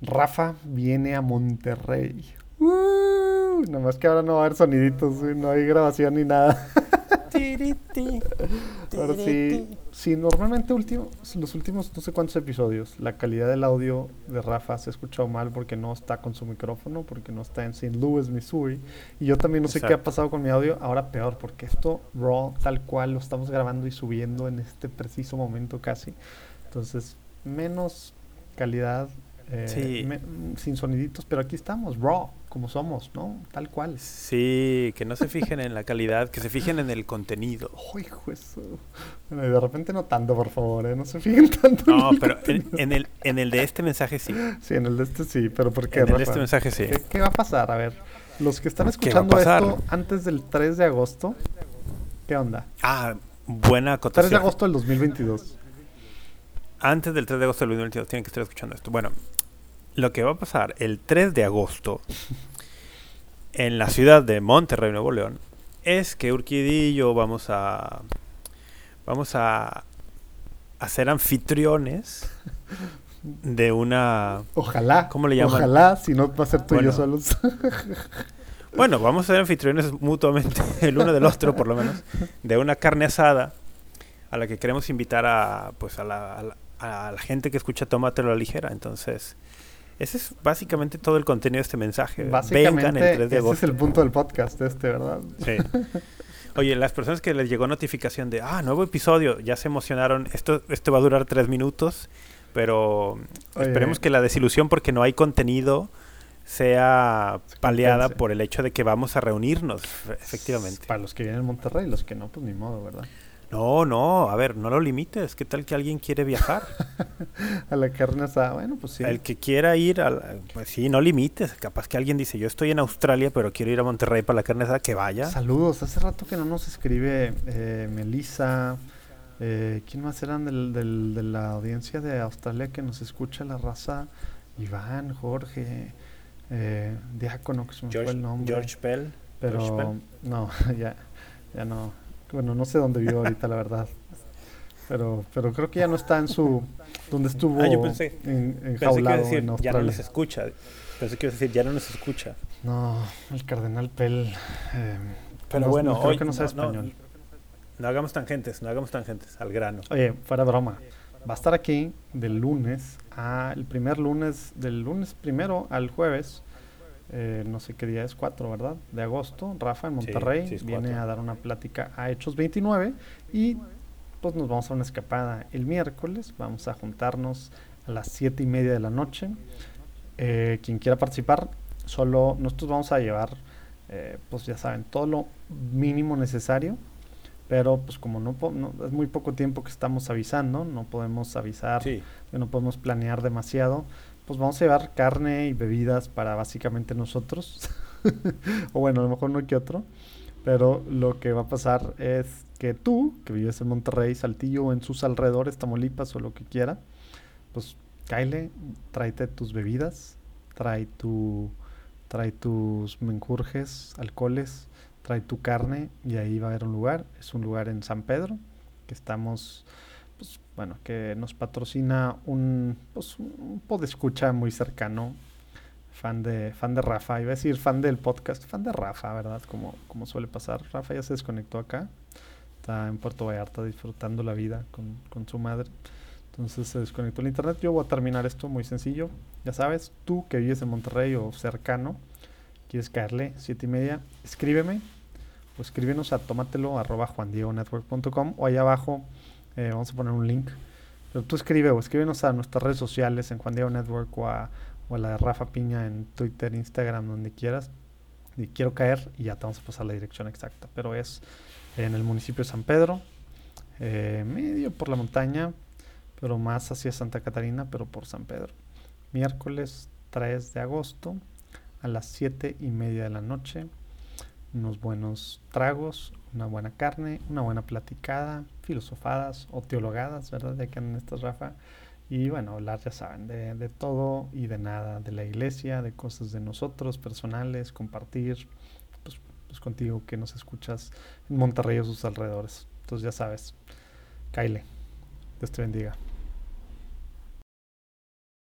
Rafa viene a Monterrey. Uh, nomás que ahora no va a haber soniditos, no hay grabación ni nada. ahora sí, sí, normalmente último, los últimos no sé cuántos episodios, la calidad del audio de Rafa se ha escuchado mal porque no está con su micrófono, porque no está en St. Louis, Missouri. Y yo también no sé qué ha pasado con mi audio, ahora peor, porque esto raw, tal cual, lo estamos grabando y subiendo en este preciso momento casi. Entonces, menos calidad eh, sin soniditos, pero aquí estamos, raw, como somos, ¿no? Tal cual. Sí, que no se fijen en la calidad, que se fijen en el contenido. Hijo eso. de repente no tanto, por favor, ¿eh? No se fijen tanto. No, pero en, el, en el de este mensaje sí. Sí, en el de este sí, pero ¿por qué? En el de este mensaje sí. ¿Qué, va a pasar? A ver, los que están escuchando esto antes del 3 de agosto, ¿qué onda? Ah, buena acotación. 3 de agosto del 2022 antes del 3 de agosto del 2022 tienen que estar escuchando esto. Bueno, lo que va a pasar el 3 de agosto en la ciudad de Monterrey, Nuevo León, es que Urquidi y yo vamos a vamos a, ser anfitriones de una ojalá ¿cómo le llaman? ojalá si no va a ser tú y yo solos. Bueno vamos a ser anfitriones mutuamente el uno del otro por lo menos de una carne asada a la que queremos invitar a pues a la, a la, gente que escucha Tómatelo a la ligera. Entonces ese es básicamente todo el contenido de este mensaje. Básicamente, el ese es el punto del podcast este, ¿verdad? Sí. Oye, las personas que les llegó notificación de, ah, nuevo episodio, ya se emocionaron. Esto, esto va a durar tres minutos, pero esperemos que la desilusión porque no hay contenido sea paliada por el hecho de que vamos a reunirnos, efectivamente. Para los que vienen en Monterrey, los que no, pues ni modo, ¿verdad? No, no, a ver, no lo limites. ¿Qué tal que alguien quiere viajar? a la carne asada, bueno, pues sí. El que quiera ir, pues sí, no limites. Capaz que alguien dice, yo estoy en Australia, pero quiero ir a Monterrey para la carne asada, que vaya. Saludos, hace rato que no nos escribe eh, Melissa. Eh, ¿Quién más eran del, del, de la audiencia de Australia que nos escucha la raza? Iván, Jorge, eh, Diácono, que se me fue el nombre. George Pell. Pero no, ya, ya no bueno, no sé dónde vive ahorita, la verdad. Pero, pero creo que ya no está en su. donde estuvo ah, yo pensé, en, enjaulado decir, en Australia. Ya no nos escucha. Pensé que iba a decir, ya no nos escucha. No, el Cardenal Pell. Eh, pero bueno, creo hoy, que no sabe español. No, hagamos tangentes, no hagamos tangentes, al grano. Oye, fuera broma. Va a estar aquí del lunes a el primer lunes, del lunes primero al jueves eh, no sé qué día es, 4, ¿verdad? De agosto, Rafa en Monterrey viene a dar una plática a Hechos 29 y pues nos vamos a una escapada el miércoles, vamos a juntarnos a las 7 y media de la noche. Eh, quien quiera participar, solo nosotros vamos a llevar, eh, pues ya saben, todo lo mínimo necesario, pero pues como no, es muy poco tiempo que estamos avisando, no podemos avisar, no podemos planear demasiado pues vamos a llevar carne y bebidas para básicamente nosotros. o bueno, a lo mejor no que otro. Pero lo que va a pasar es que tú, que vives en Monterrey, Saltillo o en sus alrededores, Tamaulipas o lo que quiera, pues cáile, tráete tus bebidas, trae tu trae tus mencurjes, alcoholes, trae tu carne y ahí va a haber un lugar. Es un lugar en San Pedro, que estamos pues, bueno, que nos patrocina un, pues, un escucha muy cercano, fan de, fan de Rafa, iba a decir fan del podcast, fan de Rafa, ¿verdad? Como, como suele pasar. Rafa ya se desconectó acá, está en Puerto Vallarta disfrutando la vida con, con su madre. Entonces se desconectó el internet. Yo voy a terminar esto muy sencillo. Ya sabes, tú que vives en Monterrey o cercano, quieres caerle, siete y media, escríbeme o escríbenos a tómatelo arroba juandiegonetwork.com o allá abajo eh, vamos a poner un link. Pero tú escribe o escríbenos a nuestras redes sociales en Juan Diego Network o a, la de Rafa Piña en Twitter, Instagram, donde quieras. Y quiero caer y ya te vamos a pasar la dirección exacta. Pero es en el municipio de San Pedro, eh, medio por la montaña, pero más hacia Santa Catarina, pero por San Pedro. Miércoles 3 de agosto a las 7 y media de la noche. Unos buenos tragos, una buena carne, una buena platicada, filosofadas o teologadas, ¿verdad? De que en estas Rafa. Y bueno, hablar, ya saben, de, de, todo y de nada, de la iglesia, de cosas de nosotros, personales, compartir, pues, pues contigo que nos escuchas en Monterrey o sus alrededores. Entonces ya sabes, Kyle, Dios te bendiga.